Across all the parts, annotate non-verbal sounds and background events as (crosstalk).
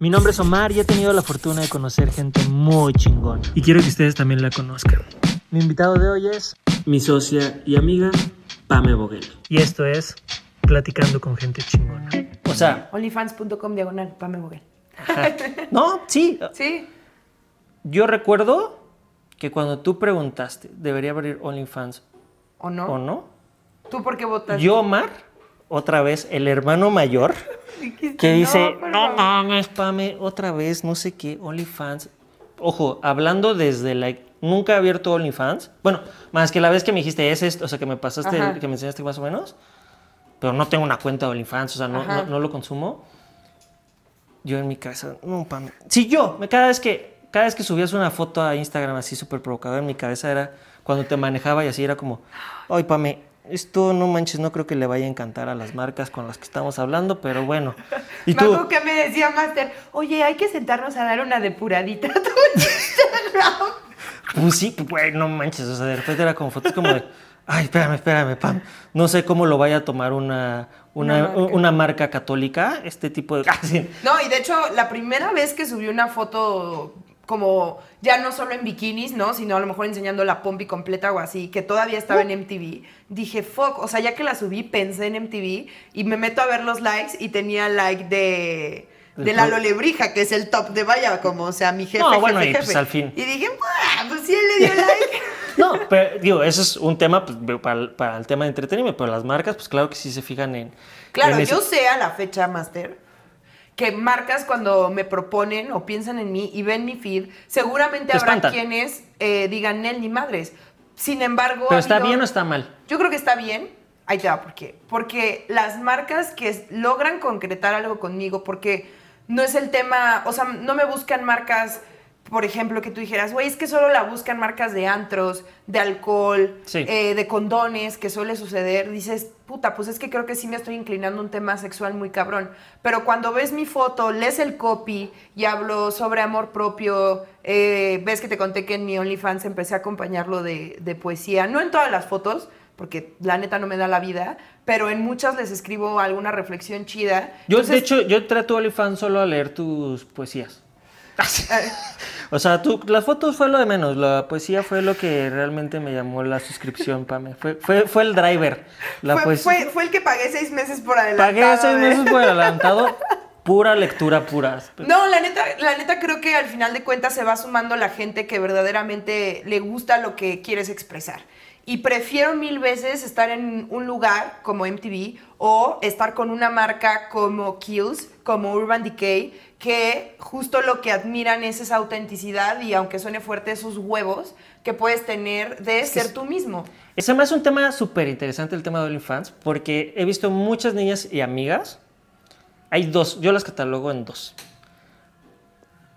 Mi nombre es Omar y he tenido la fortuna de conocer gente muy chingón. Y quiero que ustedes también la conozcan. Mi invitado de hoy es mi socia y amiga Pame Boguel. Y esto es Platicando con gente chingona. O sea, Onlyfans.com diagonal Pame Boguel. (laughs) no, sí. Sí. Yo recuerdo que cuando tú preguntaste, ¿debería abrir OnlyFans ¿O no? o no? ¿Tú por qué votaste? Yo, Omar, otra vez, el hermano mayor, que dice, no favor". mames, Pame, otra vez, no sé qué, OnlyFans. Ojo, hablando desde la... Nunca he abierto OnlyFans. Bueno, más que la vez que me dijiste, es esto, o sea, que me pasaste, Ajá. que me enseñaste más o menos. Pero no tengo una cuenta de OnlyFans, o sea, no, no, no lo consumo. Yo en mi cabeza, no, Pame. Si yo, me- cada vez que, cada vez que subías una foto a Instagram así súper provocadora, en mi cabeza era cuando te manejaba y así era como, ay, Pame, esto no manches, no creo que le vaya a encantar a las marcas con las que estamos hablando, pero bueno. (laughs) Y tú, que me decía Master, oye, hay que sentarnos a dar una depuradita a tu (laughs) Instagram. pues sí, güey, no manches, o sea, de repente era como fotos como de, ay, espérame, espérame, Pam, no sé cómo lo vaya a tomar una, una, Una marca. una marca católica, este tipo de... (laughs) Ah, sí. No, y de hecho, la primera vez que subí una foto como ya no solo en bikinis, ¿no? Sino a lo mejor enseñando la pompi completa o así, que todavía estaba en MTV. Dije, fuck, o sea, ya que la subí, pensé en MTV y me meto a ver los likes y tenía like de... De Del Lalo pro- Lebrija, que es el top de Vaya, como, o sea, mi jefe, No, jefe, bueno, y jefe. pues al fin. Y dije, "Buah, pues sí, él le dio like. (laughs) No, pero digo, eso es un tema pues, para, el- para el tema de entretenimiento, pero las marcas, pues claro que sí se fijan en... Claro, en ese- yo sé a la fecha, Master, que marcas cuando me proponen o piensan en mí y ven mi feed, seguramente Te habrá quienes eh, digan Nel ni madres. Sin embargo. Pero ha está habido- bien o está mal. Yo creo que está bien. Ahí te va, ¿por qué? Porque las marcas que logran concretar algo conmigo, porque no es el tema, o sea, no me buscan marcas, por ejemplo, que tú dijeras, güey, es que solo la buscan marcas de antros, de alcohol, Sí. eh, de condones, que suele suceder. Dices, puta, pues es que creo que sí me estoy inclinando a un tema sexual muy cabrón. Pero cuando ves mi foto, lees el copy y hablo sobre amor propio, eh, ves que te conté que en mi OnlyFans empecé a acompañarlo de, de poesía, no en todas las fotos, porque la neta no me da la vida, pero en muchas les escribo alguna reflexión chida. Yo, Entonces, de hecho, yo trato a OnlyFans solo a leer tus poesías. Eh, O sea, tú, las fotos fue lo de menos, la poesía fue lo que realmente me llamó la suscripción, Pame. Fue, fue, fue el driver. La fue, fue el que pagué seis meses por adelantado. Pagué seis ¿eh? meses por adelantado, (laughs) pura lectura pura. No, la neta, la neta creo que al final de cuentas se va sumando la gente que verdaderamente le gusta lo que quieres expresar. Y prefiero mil veces estar en un lugar como MTV o estar con una marca como Kills, como Urban Decay, que justo lo que admiran es esa autenticidad y aunque suene fuerte, esos huevos que puedes tener de que ser es- tú mismo. Hace un tema súper interesante el tema de OnlyFans, porque he visto muchas niñas y amigas. Hay dos, yo las catalogo en dos.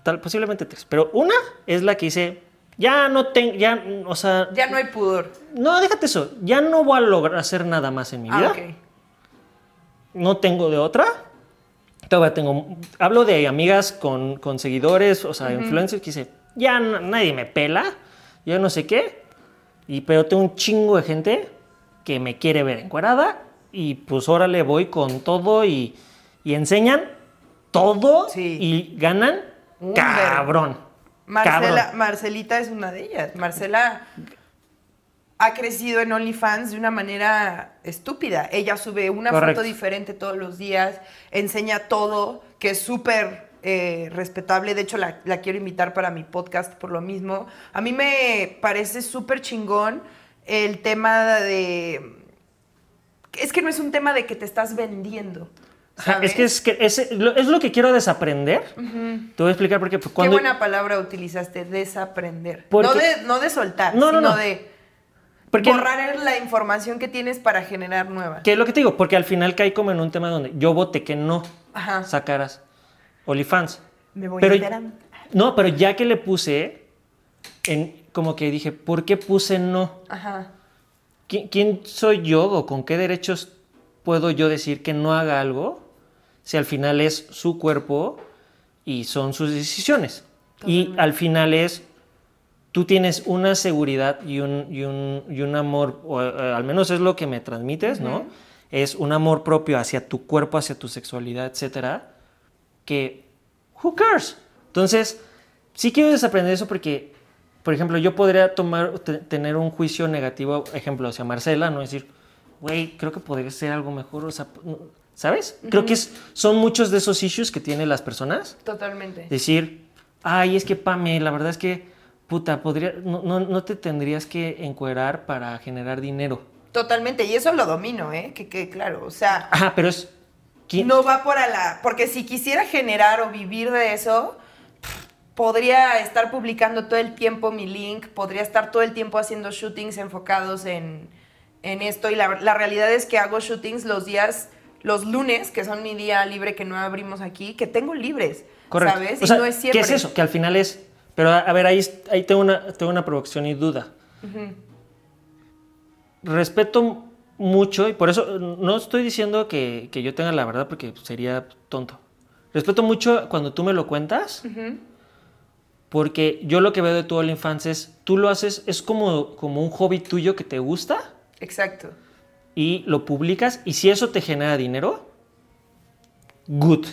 Tal, posiblemente tres. Pero una es la que dice, ya no tengo, ya, o sea, Ya no hay pudor. no, déjate eso, ya no voy a lograr hacer nada más en mi vida. Ah, ok. no tengo de otra. Todavía tengo, hablo de amigas con, con seguidores, o sea, influencers que dice, ya nadie me pela, ya no sé qué, y, pero tengo un chingo de gente que me quiere ver encuerada y pues ahora le voy con todo y, y enseñan todo Sí. y ganan Un cabrón. Marcela. Marcelita es una de ellas. Marcela ha crecido en OnlyFans de una manera estúpida. Ella sube una Correcto. foto diferente todos los días, enseña todo, que es súper eh, respetable. De hecho, la, la quiero invitar para mi podcast por lo mismo. A mí me parece súper chingón el tema de... Es que no es un tema de que te estás vendiendo. Es que, es, que es, lo, es lo que quiero desaprender. Te voy a explicar por qué. pues, Cuando, Qué buena palabra utilizaste, desaprender. Porque- No, de, no de soltar, No, no, sino no. de porque- borrar la información que tienes para generar nueva. Que es lo que te digo, porque al final cae como en un tema donde yo voté que no Ajá. sacaras OnlyFans. Me voy Pero- enterando. No, pero ya que le puse, en, como que dije, ¿por qué puse no? Ajá. ¿Qui- ¿Quién soy yo o con qué derechos puedo yo decir que no haga algo si al final es su cuerpo y son sus decisiones? Y Totalmente. al final es, tú tienes una seguridad y un, y un, y un amor, o eh, al menos es lo que me transmites, ¿no? Es un amor propio hacia tu cuerpo, hacia tu sexualidad, etcétera, que who cares? Entonces, sí quiero desaprender eso porque, por ejemplo, yo podría tomar, te- tener un juicio negativo, ejemplo, hacia Marcela, no decir, güey, creo que podría ser algo mejor, o sea, ¿sabes? Creo que es- son muchos de esos issues que tienen las personas. Totalmente. Decir, ay, es que Pame, la verdad es que, puta, podría, no, no, no te tendrías que encuerar para generar dinero. Totalmente. Y eso lo domino, ¿eh? Que quede claro. O sea, Ajá, pero es... ¿quién- no va por a la. Porque si quisiera generar o vivir de eso, podría estar publicando todo el tiempo mi link, podría estar todo el tiempo haciendo shootings enfocados en, en esto. Y la, la realidad es que hago shootings los días, los lunes, que son mi día libre que no abrimos aquí, que tengo libres. Correcto. ¿Sabes? O y sea, no es siempre. ¿Qué es eso? Que al final es... Pero a, a ver, ahí, ahí tengo, una, tengo una provocación y duda. Respeto mucho y por eso no estoy diciendo que, que yo tenga la verdad porque sería tonto. Respeto mucho cuando tú me lo cuentas porque yo lo que veo de tu OnlyFans es, tú lo haces, es como, como un hobby tuyo que te gusta Exacto. Y lo publicas y si eso te genera dinero, good.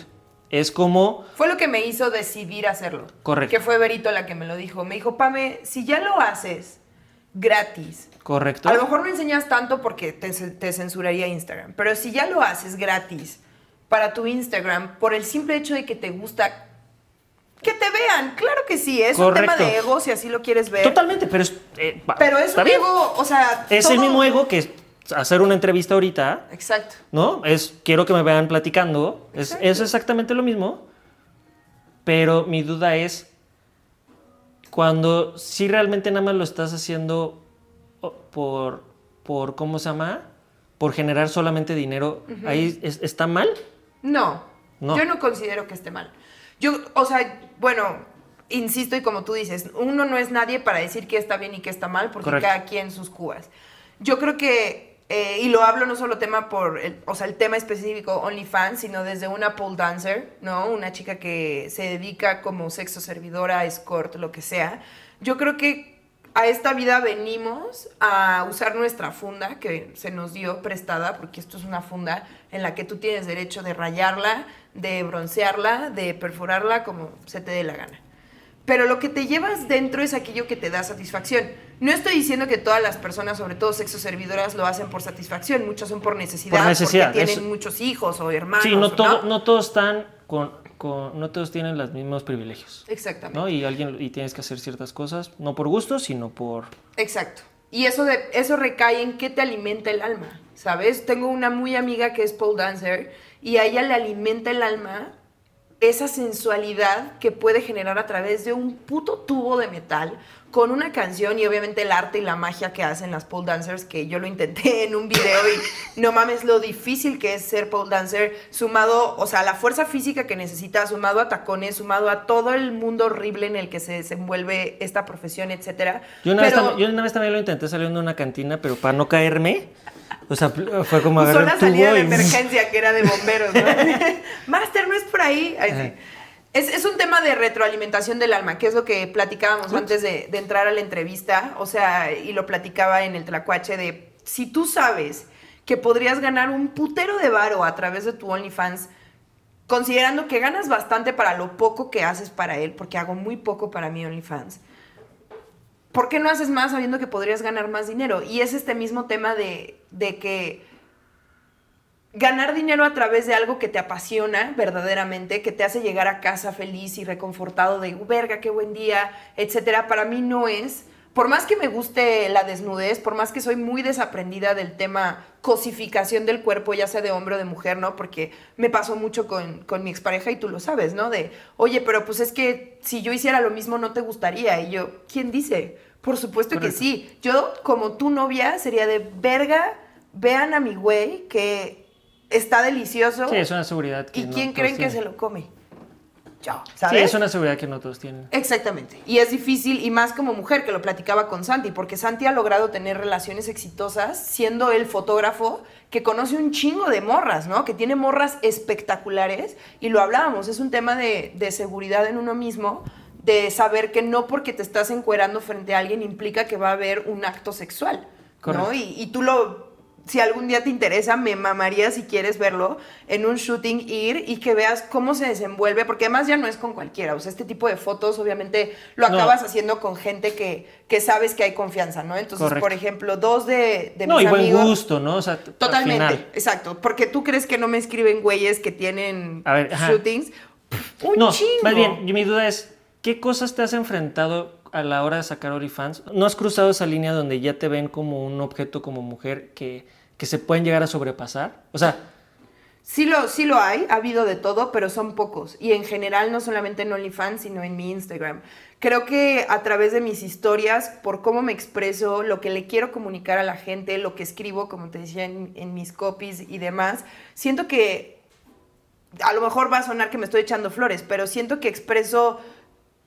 Es como... Fue lo que me hizo decidir hacerlo. Correcto. Que fue Berito la que me lo dijo. Me dijo, Pame, si ya lo haces gratis, Correcto. a lo mejor no enseñas tanto porque te, te censuraría Instagram, pero si ya lo haces gratis para tu Instagram, por el simple hecho de que te gusta, que te vean, claro que sí, es un tema de ego si así lo quieres ver. Totalmente, pero es... eh, Pero es un bien. ego, o sea... Es todo- el mismo ego que hacer una entrevista ahorita, Exacto. ¿no? Es quiero que me vean platicando. Es, exactamente lo mismo. Pero mi duda es cuando si realmente nada más lo estás haciendo por, por ¿cómo se llama? Por generar solamente dinero, ahí es- está mal. No, No. yo no considero que esté mal. Yo, o sea, bueno, insisto y como tú dices, uno no es nadie para decir qué está bien y qué está mal, porque Correcto. cada quien sus cubas. Yo creo que, eh, y lo hablo no solo tema por, el, o sea, el tema específico OnlyFans, sino desde una pole dancer, ¿no? Una chica que se dedica como sexo servidora, escort, lo que sea. Yo creo que a esta vida venimos a usar nuestra funda que se nos dio prestada, porque esto es una funda en la que tú tienes derecho de rayarla, de broncearla, de perforarla como se te dé la gana. Pero lo que te llevas dentro es aquello que te da satisfacción. No estoy diciendo que todas las personas, sobre todo sexo servidoras, lo hacen por satisfacción. Muchos son por necesidad, Por necesidad, porque tienen muchos hijos o hermanos. sí, no, todo- no todos están con, con- no todos tienen los mismos privilegios. Exactamente. ¿no? Y alguien y tienes que hacer ciertas cosas, no por gusto, sino por Exacto. Y eso, de, eso recae en qué te alimenta el alma, ¿sabes? Tengo una muy amiga que es pole dancer y a ella le alimenta el alma esa sensualidad que puede generar a través de un puto tubo de metal con una canción y obviamente el arte y la magia que hacen las pole dancers, que yo lo intenté (laughs) en un video y no mames lo difícil que es ser pole dancer, sumado, o sea, la fuerza física que necesitas, sumado a tacones, sumado a todo el mundo horrible en el que se desenvuelve esta profesión, etcétera. Yo una, vez también, yo una vez también lo intenté saliendo de una cantina, pero para no caerme, o sea, fue como agarrar la salida de emergencia que era de bomberos, ¿no? (laughs) (laughs) Master, no es por ahí. Sí. Es, es un tema de retroalimentación del alma, que es lo que platicábamos antes de, de entrar a la entrevista, o sea, y lo platicaba en el tlacuache de, si tú sabes que podrías ganar un putero de varo a través de tu OnlyFans, considerando que ganas bastante para lo poco que haces para él, porque hago muy poco para mi OnlyFans, ¿por qué no haces más sabiendo que podrías ganar más dinero? Y es este mismo tema de, de que ganar dinero a través de algo que te apasiona verdaderamente, que te hace llegar a casa feliz y reconfortado de, verga, qué buen día, etcétera, para mí no es. Por más que me guste la desnudez, por más que soy muy desaprendida del tema cosificación del cuerpo, ya sea de hombre o de mujer, ¿no? Porque me pasó mucho con, con mi expareja y tú lo sabes, ¿no? De, oye, pero pues es que si yo hiciera lo mismo no te gustaría. Y yo, ¿quién dice? Por supuesto que sí. Yo, como tu novia, sería de verga, vean a mi güey que está delicioso. Sí, es una seguridad que ¿Y no quién creen que se lo come? Yo, Sí, ¿sabes? es una seguridad que no todos tienen. Exactamente. Y es difícil, y más como mujer, que lo platicaba con Santi, porque Santi ha logrado tener relaciones exitosas siendo el fotógrafo que conoce un chingo de morras, ¿no? Que tiene morras espectaculares, y lo hablábamos, es un tema de, de seguridad en uno mismo, de saber que no porque te estás encuerando frente a alguien implica que va a haber un acto sexual, ¿no? Y, y tú lo si algún día te interesa, me mamaría si quieres verlo en un shooting, ir y que veas cómo se desenvuelve, porque además ya no es con cualquiera, o sea, este tipo de fotos obviamente lo No. acabas haciendo con gente que, que sabes que hay confianza, ¿no? Entonces, Correcto. por ejemplo, dos de, de No, mis y buen amigos... gusto, ¿no? O sea, t- al Totalmente, final. exacto, porque tú crees que no me escriben güeyes que tienen A ver, shootings. Pff, Un no, chingo. más bien, mi duda es, ¿qué cosas te has enfrentado a la hora de sacar OnlyFans? ¿No has cruzado esa línea donde ya te ven como un objeto como mujer que, que se pueden llegar a sobrepasar? O sea, Sí lo, sí lo hay, ha habido de todo, pero son pocos. Y en general, no solamente en OnlyFans, sino en mi Instagram. Creo que a través de mis historias, por cómo me expreso, lo que le quiero comunicar a la gente, lo que escribo, como te decía, en, en mis copies y demás, siento que a lo mejor va a sonar que me estoy echando flores, pero siento que expreso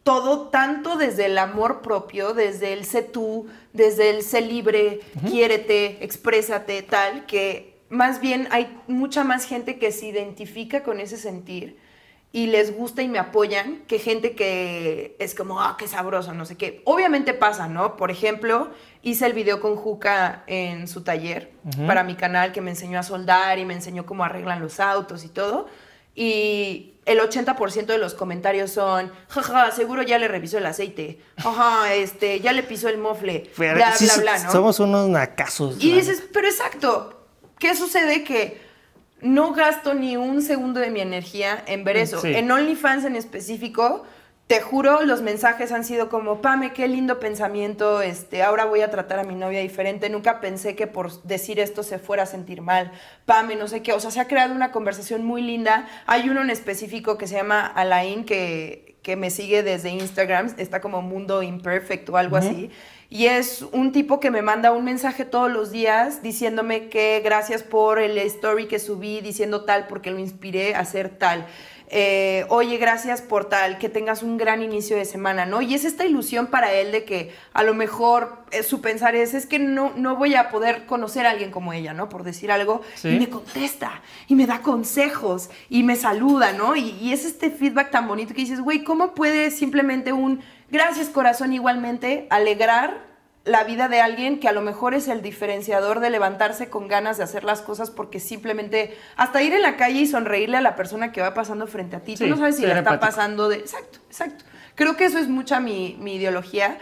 todo tanto desde el amor propio, desde el sé tú, desde el sé libre, quiérete, exprésate, tal, que más bien hay mucha más gente que se identifica con ese sentir y les gusta y me apoyan que gente que es como, ah, qué sabroso, no sé qué. Obviamente pasa, ¿no? Por ejemplo, hice el video con Juca en su taller para mi canal que me enseñó a soldar y me enseñó cómo arreglan los autos y todo. Y el 80% de los comentarios son, jaja, seguro ya le revisó el aceite, jaja, este, ya le pisó el mofle, bla, bla, sí, bla, ¿no? somos unos nacazos. Y dices, pero exacto, ¿qué sucede? Que no gasto ni un segundo de mi energía en ver eso. Sí. En OnlyFans en específico, te juro, los mensajes han sido como, Pame, qué lindo pensamiento, este, ahora voy a tratar a mi novia diferente, nunca pensé que por decir esto se fuera a sentir mal, Pame, no sé qué, o sea, se ha creado una conversación muy linda. Hay uno en específico que se llama Alain, que, que me sigue desde Instagram, está como Mundo Imperfecto o algo así. Y es un tipo que me manda un mensaje todos los días diciéndome que gracias por el story que subí diciendo tal porque lo inspiré a hacer tal. Eh, Oye, gracias por tal, que tengas un gran inicio de semana, ¿no? Y es esta ilusión para él de que a lo mejor eh, su pensar es, es que no, no voy a poder conocer a alguien como ella, ¿no? Por decir algo. Sí. Y me contesta, y me da consejos, y me saluda, ¿no? Y, y es este feedback tan bonito que dices, güey, ¿cómo puede simplemente un gracias corazón igualmente alegrar la vida de alguien que a lo mejor es el diferenciador de levantarse con ganas de hacer las cosas porque simplemente hasta ir en la calle y sonreírle a la persona que va pasando frente a ti. Sí, Tú no sabes si la está empático. pasando de... Exacto, exacto. Creo que eso es mucha mi, mi ideología.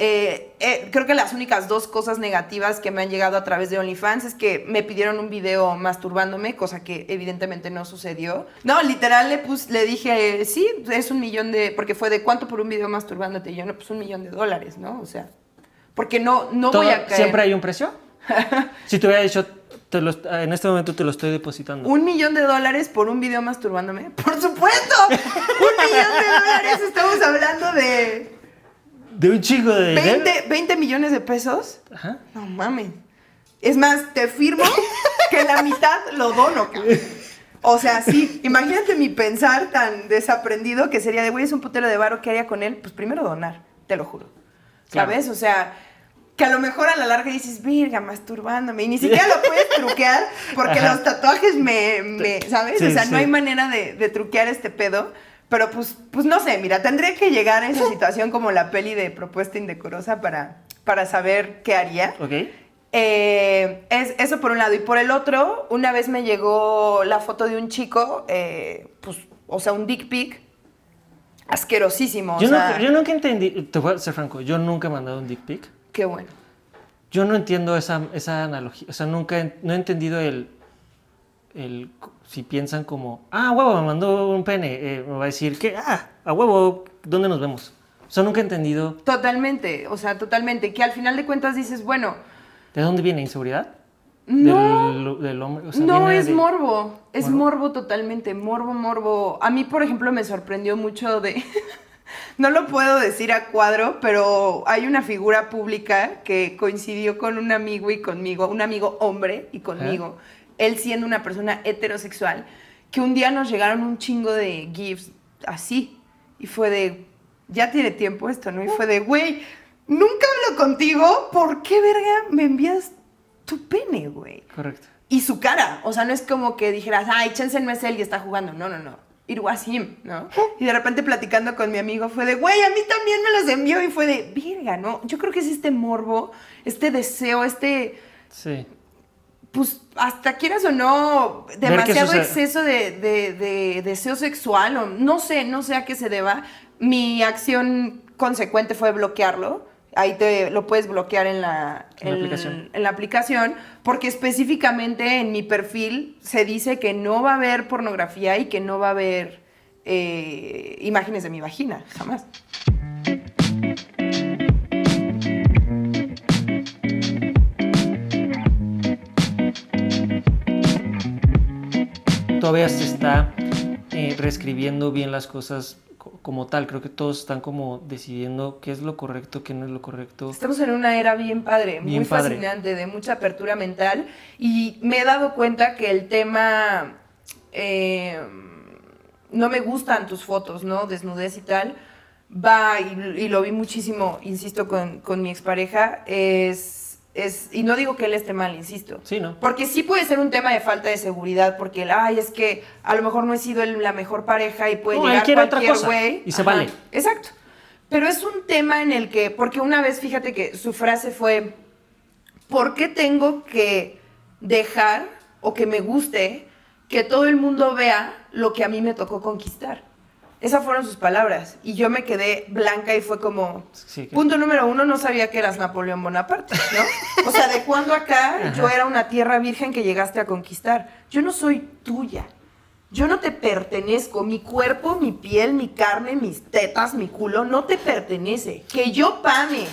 Eh, eh, creo que las únicas dos cosas negativas que me han llegado a través de OnlyFans es que me pidieron un video masturbándome, cosa que evidentemente no sucedió. No, literal le, pus- le dije, sí, es un millón de... Porque fue de cuánto por un video masturbándote. Y yo, no, pues un millón de dólares, ¿no? O sea, porque no, no Todo- voy a caer. ¿Siempre hay un precio? (laughs) si te hubiera dicho, te lo en este momento te lo estoy depositando. ¿Un millón de dólares por un video masturbándome? ¡Por supuesto! (laughs) ¡Un millón de dólares! Estamos hablando de De un chico de dinero. 20, 20 millones de pesos. Ajá. No mames. Es más, te firmo que la mitad lo dono, cabrón. O sea, sí, imagínate mi pensar tan desaprendido que sería de, güey, es un putero de varo, ¿qué haría con él? Pues primero donar, te lo juro. Claro. ¿Sabes? O sea, que a lo mejor a la larga dices, virga, masturbándome. Y ni siquiera lo puedes (laughs) truquear porque Ajá. los tatuajes me, me- ¿sabes? Sí, o sea, sí. no hay manera de, de truquear este pedo. Pero pues, pues no sé, mira, tendré que llegar a esa situación como la peli de propuesta indecorosa para, para saber qué haría. Ok. Eh, es, eso por un lado. Y por el otro, una vez me llegó la foto de un chico, eh, pues, o sea, un dick pic asquerosísimo. o Yo, sea, yo nunca entendí, te voy a ser franco, yo nunca he mandado un dick pic. Qué bueno. Yo no entiendo esa, esa analogía, o sea, nunca he, no he entendido el, el, si piensan como, ah, huevo, me mandó un pene, eh, me va a decir que, ah, a huevo, ¿dónde nos vemos? O sea, nunca he entendido Totalmente, o sea, totalmente. Que al final de cuentas dices, bueno, de dónde viene inseguridad. no, Del, del hombre. O sea, no es de- morbo, es ¿Morbo? morbo totalmente, morbo, morbo. A mí, por ejemplo, me sorprendió mucho de... (laughs) (laughs) no lo puedo decir a cuadro, pero hay una figura pública que coincidió con un amigo y conmigo, un amigo hombre y conmigo, él siendo una persona heterosexual, que un día nos llegaron un chingo de gifs así, y fue de, ya tiene tiempo esto, ¿no? Y fue de, güey, nunca hablo contigo, ¿por qué verga me envías tu pene, güey? Correcto. y su cara. O sea, no es como que dijeras, ay, Chensen no es él y está jugando. No, no, no. Him, ¿no? Y de repente platicando con mi amigo fue de, güey, a mí también me los envió y fue de, virga, ¿no? Yo creo que es este morbo, este deseo, este... Sí. pues hasta quieras o no, demasiado exceso de, de- de deseo sexual, o no sé, no sé a qué se deba. Mi acción consecuente fue bloquearlo. Ahí te lo puedes bloquear en la, En la aplicación. en la aplicación, porque específicamente en mi perfil se dice que no va a haber pornografía y que no va a haber eh, imágenes de mi vagina, jamás. Todavía se está eh, reescribiendo bien las cosas co- como tal. Creo que todos están como decidiendo qué es lo correcto, qué no es lo correcto. Estamos en una era bien padre, Bien muy padre. fascinante, de mucha apertura mental. Y me he dado cuenta que el tema. eh, no me gustan tus fotos, ¿no? Desnudez y tal. Va, y, y lo vi muchísimo, insisto, con, con mi expareja. Es, es. Y no digo que él esté mal, insisto. Sí, ¿no? Porque sí puede ser un tema de falta de seguridad, porque el, ay, es que a lo mejor no he sido el- la mejor pareja y puede No, llegar cualquier cosa, güey. y se vale. Exacto. Pero es un tema en el que, porque una vez, fíjate que su frase fue, ¿por qué tengo que dejar o que me guste que todo el mundo vea lo que a mí me tocó conquistar? Esas fueron sus palabras. Y yo me quedé blanca y fue como, Sí, que- punto número uno, no sabía que eras Napoleón Bonaparte, ¿no? O sea, de cuando acá yo era una tierra virgen que llegaste a conquistar. Yo no soy tuya. Yo no te pertenezco. Mi cuerpo, mi piel, mi carne, mis tetas, mi culo, no te pertenece. Que yo, Pame,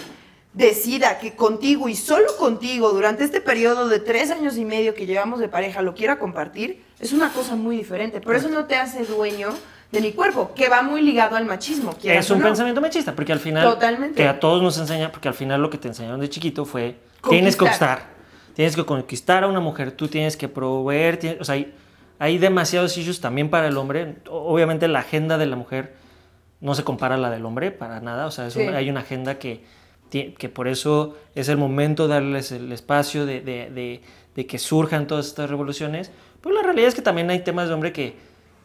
decida que contigo y solo contigo durante este periodo de tres años y medio que llevamos de pareja lo quiera compartir, es una cosa muy diferente. Pero eso no te hace dueño de mi cuerpo, que va muy ligado al machismo. Es un no. pensamiento machista, porque al final. Totalmente. Que a todos nos enseña, porque al final lo que te enseñaron de chiquito fue. Tienes que Conquistar. Tienes que conquistar a una mujer, tú tienes que proveer. tienes- o sea, hay, hay demasiados issues también para el hombre. Obviamente la agenda de la mujer no se compara a la del hombre para nada. O sea, es Sí. un- hay una agenda que, que por eso es el momento de darles el espacio de, de- de- de que surjan todas estas revoluciones. Pero la realidad es que también hay temas de hombre que,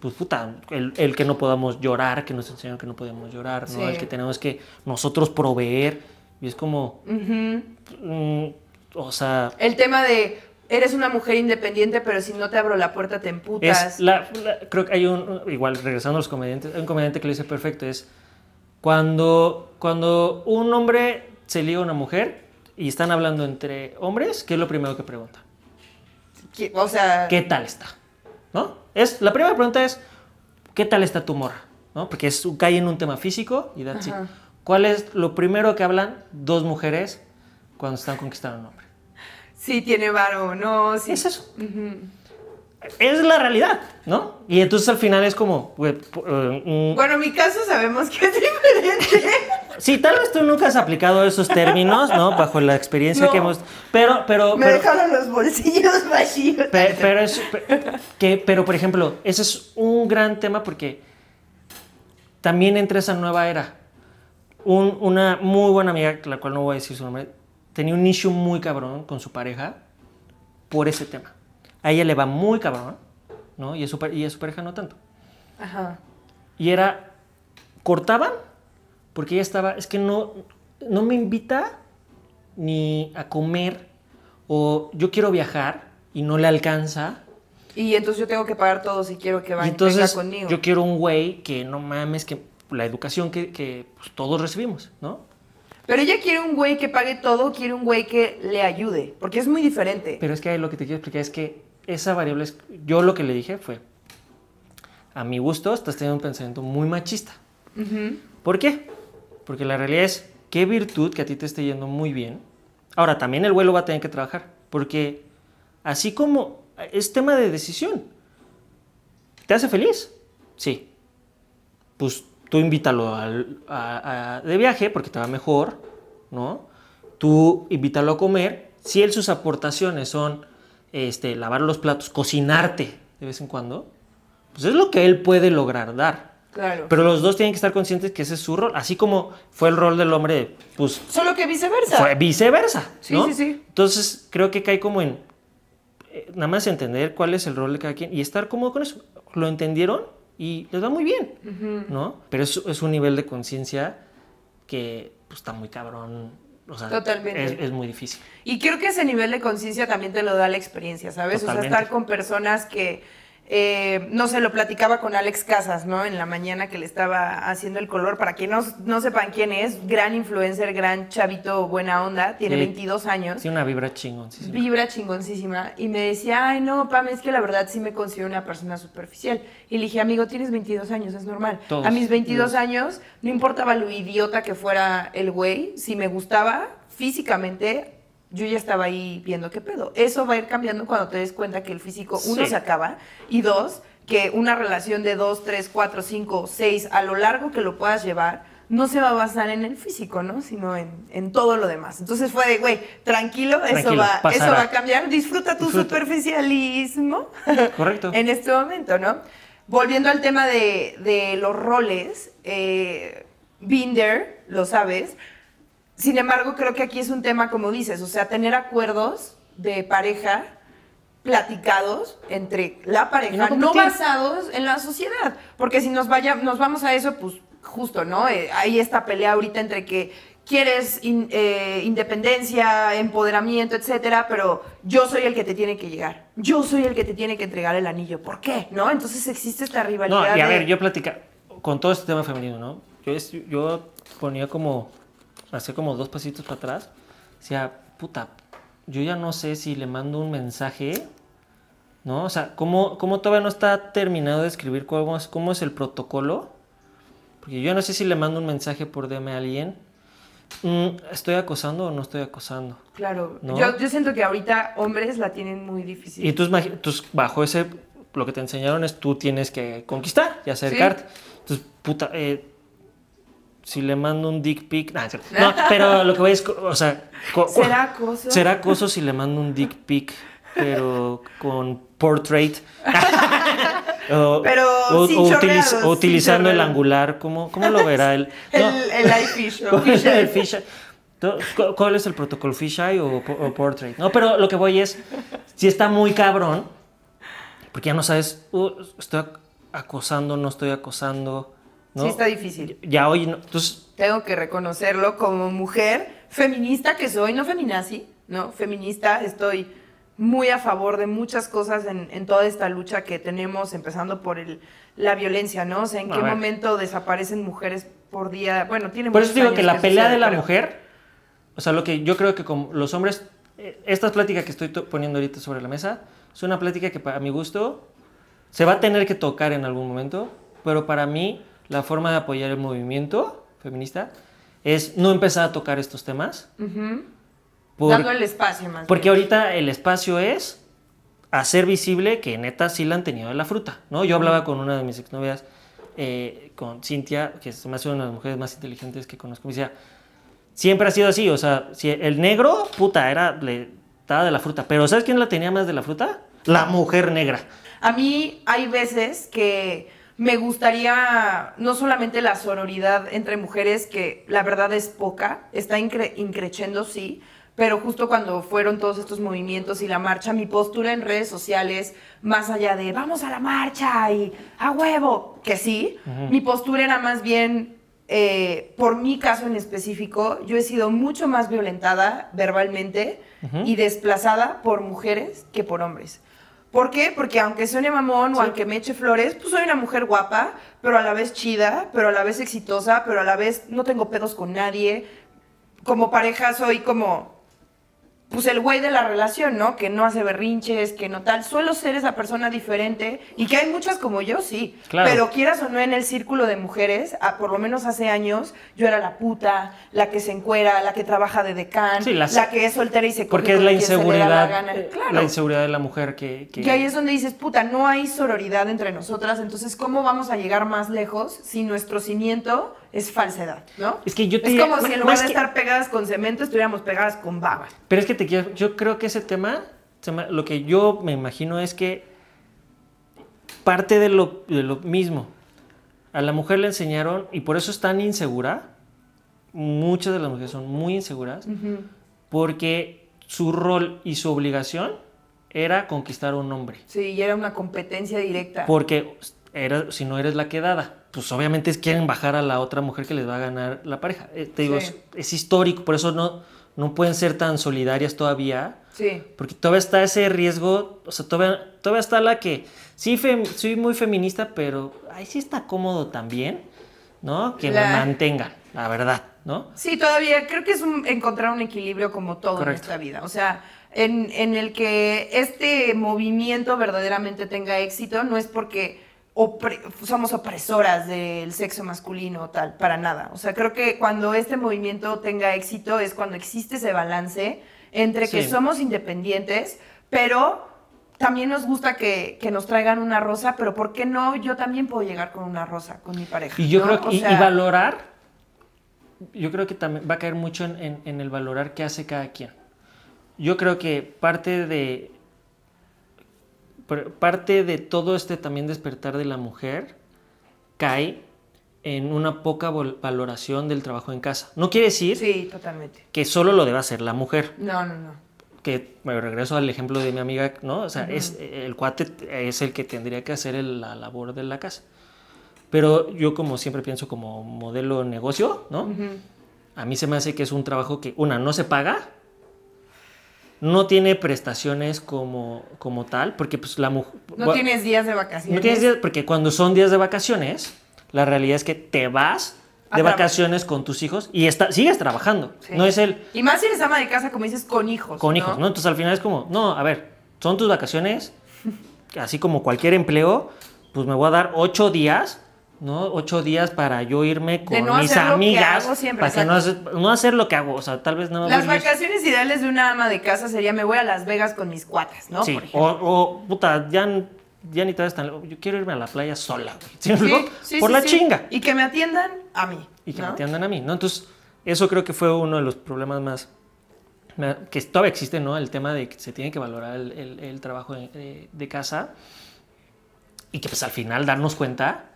pues puta, el, el que no podamos llorar, que nos enseñaron que no podemos llorar, ¿no? Sí. El que tenemos que nosotros proveer. Y es como, Ujú. mm, o sea, El tema de eres una mujer independiente, pero si no te abro la puerta te emputas. Es la, la- creo que hay un, igual regresando a los comediantes, hay un comediante que lo dice perfecto, es cuando, cuando un hombre se liga a una mujer y están hablando entre hombres, ¿qué es lo primero que pregunta? O sea, ¿Qué tal está? ¿No? Es, la primera pregunta es, ¿qué tal está tu morra? ¿No? Porque es, cae en un tema físico y that's it. ¿Cuál es lo primero que hablan dos mujeres cuando están conquistando a un hombre? sí tiene varo, no, sí. Es eso. Es la realidad, ¿no? Y entonces al final es como, eh, mm, Bueno, en mi caso sabemos que es (laughs) diferente. Sí, tal vez tú nunca has aplicado esos términos, ¿no? Bajo la experiencia No. que hemos... Pero, pero... Me pero, dejaron los bolsillos (laughs) vacíos. pe- pero, es- pe- que, pero, por ejemplo, ese es un gran tema porque también entra esa nueva era. Un- una muy buena amiga, la cual no voy a decir su nombre, tenía un issue muy cabrón con su pareja por ese tema. A ella le va muy cabrón, ¿no? Y a su, y a su pareja no tanto. Ajá. Y era, cortaban porque ella estaba, es que no, no me invita ni a comer o yo quiero viajar y no le alcanza. Y entonces yo tengo que pagar todo si quiero que Y vaya, entonces venga conmigo. yo quiero un güey que no mames, que la educación que, que, pues, todos recibimos, ¿no? Pero ella quiere un güey que pague todo, quiere un güey que le ayude, porque es muy diferente. Pero es que ahí lo que te quiero explicar es que esa variable es, yo lo que le dije fue, a mi gusto estás teniendo un pensamiento muy machista. Ujú. ¿Por qué? Porque la realidad es, qué virtud que a ti te esté yendo muy bien. Ahora, también el vuelo va a tener que trabajar, porque así como es tema de decisión, ¿te hace feliz? Sí. Pues tú invítalo al- de viaje porque te va mejor, ¿no? Tú invítalo a comer. Si él sus aportaciones son este, lavar los platos, cocinarte de vez en cuando, pues es lo que él puede lograr dar. Claro. Pero los dos tienen que estar conscientes que ese es su rol, así como fue el rol del hombre, pues Solo que viceversa. fue viceversa. Sí, ¿no? sí, sí. Entonces creo que cae como en eh, nada más entender cuál es el rol de cada quien y estar cómodo con eso. Lo entendieron y les va muy bien, ¿no? Pero es, es un nivel de conciencia que pues, está muy cabrón o sea, Totalmente. Es, es muy difícil. Y creo que ese nivel de conciencia también te lo da la experiencia, ¿sabes? O Totalmente. sea, estar con personas que, eh, no sé, lo platicaba con Alex Casas, ¿no? En la mañana que le estaba haciendo el color. Para que no, no sepan quién es, gran influencer, gran chavito, buena onda, tiene Sí. 22 años. Sí, una vibra sí. Vibra chingoncísima. Y me decía, ay, no, Pam, es que la verdad sí me considero una persona superficial. Y le dije, amigo, tienes 22 años, es normal. Todos. A mis 22 años, no importaba lo idiota que fuera el güey, si me gustaba físicamente, yo ya estaba ahí viendo qué pedo. Eso va a ir cambiando cuando te des cuenta que el físico, uno, Sí. se acaba, y dos, que una relación de dos, tres, cuatro, cinco, seis, a lo largo que lo puedas llevar, no se va a basar en el físico, ¿no? Sino en, en todo lo demás. Entonces fue de, güey, tranquilo, eso va, eso va a cambiar. Disfruta tu Disfruta. superficialismo (laughs) Correcto. en este momento, ¿no? Volviendo al tema de, de los roles, eh, Binder, lo sabes. Sin embargo, creo que aquí es un tema, como dices, o sea, tener acuerdos de pareja platicados entre la pareja, no basados en la sociedad. Porque si nos, vaya, nos vamos a eso, pues justo, ¿no? Eh, hay esta pelea ahorita entre que quieres in- eh, independencia, empoderamiento, etcétera, pero yo soy el que te tiene que llegar. Yo soy el que te tiene que entregar el anillo. ¿Por qué? ¿No? Entonces existe esta rivalidad. No, y a de- ver, yo platica con todo este tema femenino, ¿no? Yo ponía como, hacía como dos pasitos para atrás. Decía, puta, yo ya no sé si le mando un mensaje, ¿no? O sea, ¿cómo, cómo todavía no está terminado de escribir cómo es, cómo es el protocolo? Porque yo no sé si le mando un mensaje por DM a alguien. Mm, ¿Estoy acosando o no estoy acosando? Claro, ¿No? yo, yo siento que ahorita hombres la tienen muy difícil. Y imagi- entonces, bajo ese, lo que te enseñaron es tú tienes que conquistar y acercarte. Entonces, puta, eh, si le mando un dick pic. nah, (laughs) no, pero lo que voy es, o sea, ¿Será acoso? será acoso si le mando un dick pic, pero con portrait. (laughs) o, Pero o- sin o utiliz- sin o utilizando el chorreados. angular, ¿cómo, cómo lo verá él? (laughs) El, No. el eye fish, o ¿Cuál fish es el cu- ¿Cuál es el protocolo fisheye o, o portrait? No, pero lo que voy es, si está muy cabrón, porque ya no sabes, uh, estoy ac- acosando, no estoy acosando, ¿no? Sí, está difícil. Ya hoy, no, entonces, Tengo que reconocerlo como mujer feminista que soy, no feminazi, ¿no? Feminista, estoy muy a favor de muchas cosas en, en toda esta lucha que tenemos, empezando por el, la violencia, ¿no? O sea, en A qué ver. momento desaparecen mujeres por día. Bueno, tiene por eso digo que la pelea sucede, de la pero- mujer, o sea, lo que yo creo que como los hombres, eh, esta plática que estoy to- poniendo ahorita sobre la mesa, es una plática que para mi gusto se va a tener que tocar en algún momento, pero para mí la forma de apoyar el movimiento feminista es no empezar a tocar estos temas. Por- Dando el espacio más. porque bien. ahorita el espacio es hacer visible que neta sí la han tenido de la fruta, ¿no? Yo hablaba con una de mis exnovias, eh, con Cintia, que me hace una de las mujeres más inteligentes que conozco, me decía, siempre ha sido así, o sea, si el negro, puta, era, le estaba de la fruta, pero ¿sabes quién la tenía más de la fruta? La mujer negra. A mí hay veces que me gustaría no solamente la sororidad entre mujeres, que la verdad es poca, está incre increciendo, sí, pero justo cuando fueron todos estos movimientos y la marcha, mi postura en redes sociales, más allá de vamos a la marcha y a huevo, que sí, mi postura era más bien, eh, por mi caso en específico, yo he sido mucho más violentada verbalmente y desplazada por mujeres que por hombres. ¿Por qué? Porque aunque suene mamón o aunque me eche flores, pues soy una mujer guapa, pero a la vez chida, pero a la vez exitosa, pero a la vez no tengo pedos con nadie. Como pareja soy como, pues el güey de la relación, ¿no? Que no hace berrinches, que no tal. Suelo ser esa persona diferente y que hay muchas como yo, sí. Claro. Pero quieras o no en el círculo de mujeres, a- por lo menos hace años, yo era la puta, la que se encuera, la que trabaja de decán, Sí, las- la que es soltera y se Porque es la da la inseguridad, gana. eh, Claro. la inseguridad de la mujer que... que- Que ahí es donde dices, puta, no hay sororidad entre nosotras, entonces ¿cómo vamos a llegar más lejos si nuestro cimiento es falsedad, ¿no? Es que yo te Es diría- como si en lugar de que- estar pegadas con cemento estuviéramos pegadas con baba. Pero es que te quiero, yo creo que ese tema, lo que yo me imagino es que parte de lo, de lo mismo. A la mujer le enseñaron, y por eso es tan insegura, muchas de las mujeres son muy inseguras, porque su rol y su obligación era conquistar a un hombre. Sí, y era una competencia directa. Porque era, si no eres la quedada, pues obviamente quieren bajar a la otra mujer que les va a ganar la pareja. Eh, te digo, Sí. es, es histórico, por eso no, no pueden ser tan solidarias todavía. Sí. Porque todavía está ese riesgo, o sea, todavía, todavía está la que, sí, fem- soy muy feminista, pero ahí sí está cómodo también, ¿no? Que La- me mantengan, la verdad, ¿no? Sí, todavía creo que es un- encontrar un equilibrio como todo Correcto. en esta vida. O sea, en, en el que este movimiento verdaderamente tenga éxito, no es porque opre- somos opresoras del sexo masculino o tal, para nada. O sea, creo que cuando este movimiento tenga éxito es cuando existe ese balance entre que somos independientes, pero también nos gusta que, que nos traigan una rosa, pero ¿por qué no? Yo también puedo llegar con una rosa, con mi pareja. Y yo ¿no? creo que, O y- valorar, yo creo que también va a caer mucho en, en- en el valorar qué hace cada quien. Yo creo que parte de, parte de todo este también despertar de la mujer cae en una poca valoración del trabajo en casa. No quiere decir Sí, totalmente. que solo lo deba hacer la mujer. No, no, no. Que me regreso al ejemplo de mi amiga, ¿no? O sea, es, el cuate es el que tendría que hacer el- la labor de la casa. Pero yo como siempre pienso como modelo negocio, ¿no? A mí se me hace que es un trabajo que, una, no se paga, no tiene prestaciones como, como tal, porque pues la mujer... No tienes días de vacaciones. No tienes días, porque cuando son días de vacaciones, la realidad es que te vas de vacaciones con tus hijos y está, sigues trabajando. Sí. No es el Y más si eres ama de casa, como dices, con hijos. con hijos, ¿no? Entonces al final es como, no, a ver, son tus vacaciones, así como cualquier empleo, pues me voy a dar ocho días, ¿no? Ocho días para yo irme con no mis que amigas, hago siempre, para que no, no hacer lo que hago, o sea, tal vez no Las vacaciones ideales de una ama de casa sería me voy a Las Vegas con mis cuatas, ¿no? Sí, Por o, o, puta, ya, ya ni tan lejos. Yo quiero irme a la playa sola. ¿Sí Sí, sí, Por la chinga. Y que me atiendan a mí. Y que ¿no? me atiendan a mí, ¿no? Entonces, eso creo que fue uno de los problemas más. que todavía existe, ¿no? El tema de que se tiene que valorar el, el- el trabajo de casa. Y que, pues, al final darnos cuenta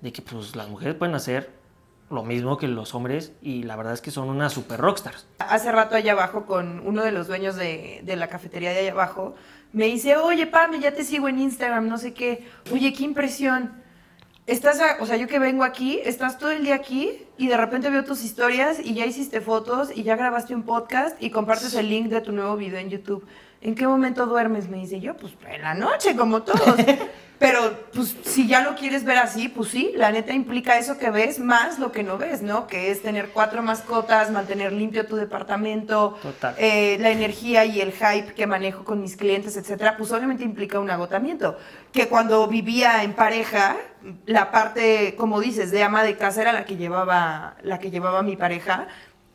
de que, pues, las mujeres pueden hacer lo mismo que los hombres. Y la verdad es que son unas super rockstars. Hace rato allá abajo con uno de los dueños de, de la cafetería de allá abajo, me dice, oye, Pame, ya te sigo en Instagram, no sé qué. Oye, qué impresión. Estás, a- o sea, yo que vengo aquí, estás todo el día aquí y de repente veo tus historias y ya hiciste fotos y ya grabaste un podcast y compartes el link de tu nuevo video en YouTube. ¿En qué momento duermes? Me dice yo, pues en la noche, como todos. (laughs) Pero, pues, si ya lo quieres ver así, pues sí, la neta implica eso que ves más lo que no ves, ¿no? Que es tener cuatro mascotas, mantener limpio tu departamento, Total. eh, la energía y el hype que manejo con mis clientes, etcétera, pues obviamente implica un agotamiento. Que cuando vivía en pareja, la parte, como dices, de ama de casa era la que llevaba, la que llevaba mi pareja.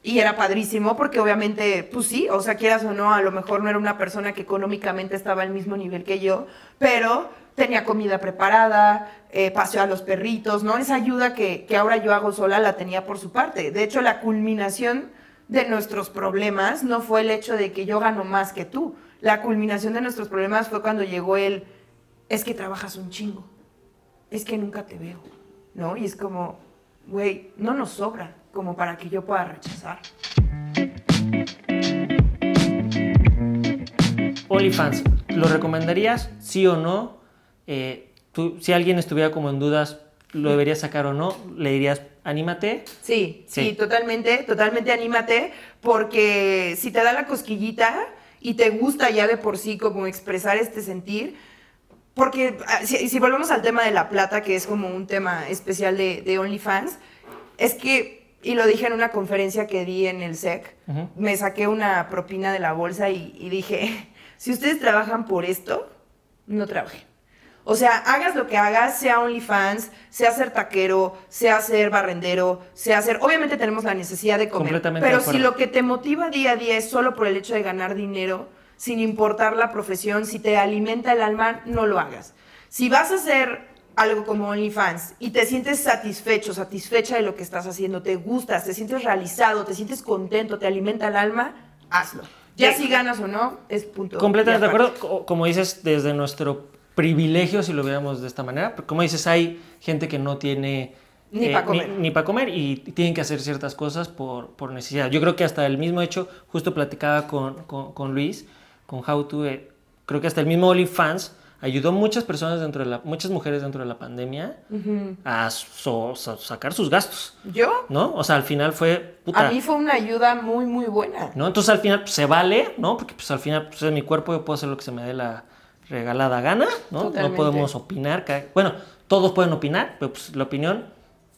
Y era padrísimo porque obviamente, pues sí, o sea, quieras o no, a lo mejor no era una persona que económicamente estaba al mismo nivel que yo, pero tenía comida preparada, eh, a los perritos, ¿no? Esa ayuda que, que ahora yo hago sola la tenía por su parte. De hecho, la culminación de nuestros problemas no fue el hecho de que yo gano más que tú. La culminación de nuestros problemas fue cuando llegó el, es que trabajas un chingo, es que nunca te veo, ¿no? Y es como, güey, no nos sobra como para que yo pueda rechazar. OnlyFans, ¿lo recomendarías? ¿Sí o no? Eh, tú, si alguien estuviera como en dudas, ¿lo debería sacar o no? ¿Le dirías, anímate? Sí, sí, Sí. totalmente, totalmente anímate, porque si te da la cosquillita y te gusta ya de por sí como expresar este sentir, porque ah, si, si volvemos al tema de la plata, que es como un tema especial de, de OnlyFans, es que, y lo dije en una conferencia que di en el SEC, me saqué una propina de la bolsa y, y dije, (laughs) si ustedes trabajan por esto, no trabajen. O sea, hagas lo que hagas, sea OnlyFans, sea ser taquero, sea ser barrendero, sea ser... Obviamente tenemos la necesidad de comer, de pero si lo que te motiva día a día es solo por el hecho de ganar dinero, sin importar la profesión, si te alimenta el alma, no lo hagas. Si vas a hacer algo como OnlyFans y te sientes satisfecho, satisfecha de lo que estás haciendo, te gustas, te sientes realizado, te sientes contento, te alimenta el alma, hazlo. Ya Sí. si ganas o no, es punto. Completamente de acuerdo. Co- Como dices, desde nuestro privilegio, si lo viéramos de esta manera, pero como dices, hay gente que no tiene... Ni pa' comer. Ni, para comer y tienen que hacer ciertas cosas por, por necesidad. Yo creo que hasta el mismo hecho, justo platicaba con, con, con Luis, con How to, eh, creo que hasta el mismo OnlyFans ayudó muchas personas dentro de la, muchas mujeres dentro de la pandemia a, so- so- sacar sus gastos, ¿Yo? ¿no? O sea, al final fue, puta, A mí fue una ayuda muy, muy buena. ¿no? Entonces al final pues, se vale, ¿no? Porque pues al final pues, es mi cuerpo, yo puedo hacer lo que se me dé la regalada gana, ¿no? Totalmente. No podemos opinar, bueno, todos pueden opinar, pero pues la opinión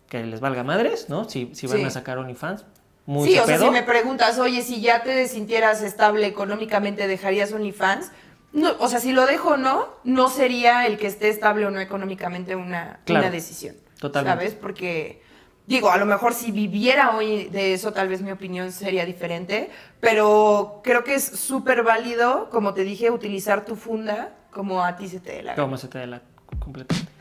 que les valga madres, ¿no? Si, si van Sí. a sacar OnlyFans, muy Sí, o sea, si me preguntas, oye, si ya te sintieras estable económicamente, ¿dejarías OnlyFans? No, o sea, si lo dejo o no, no sería el que esté estable o no económicamente una, Claro, una decisión. totalmente. ¿Sabes? Porque, digo, a lo mejor si viviera hoy de eso, tal vez mi opinión sería diferente, pero creo que es súper válido, como te dije, utilizar tu funda como a ti se te dé la. Como se te dé la completamente.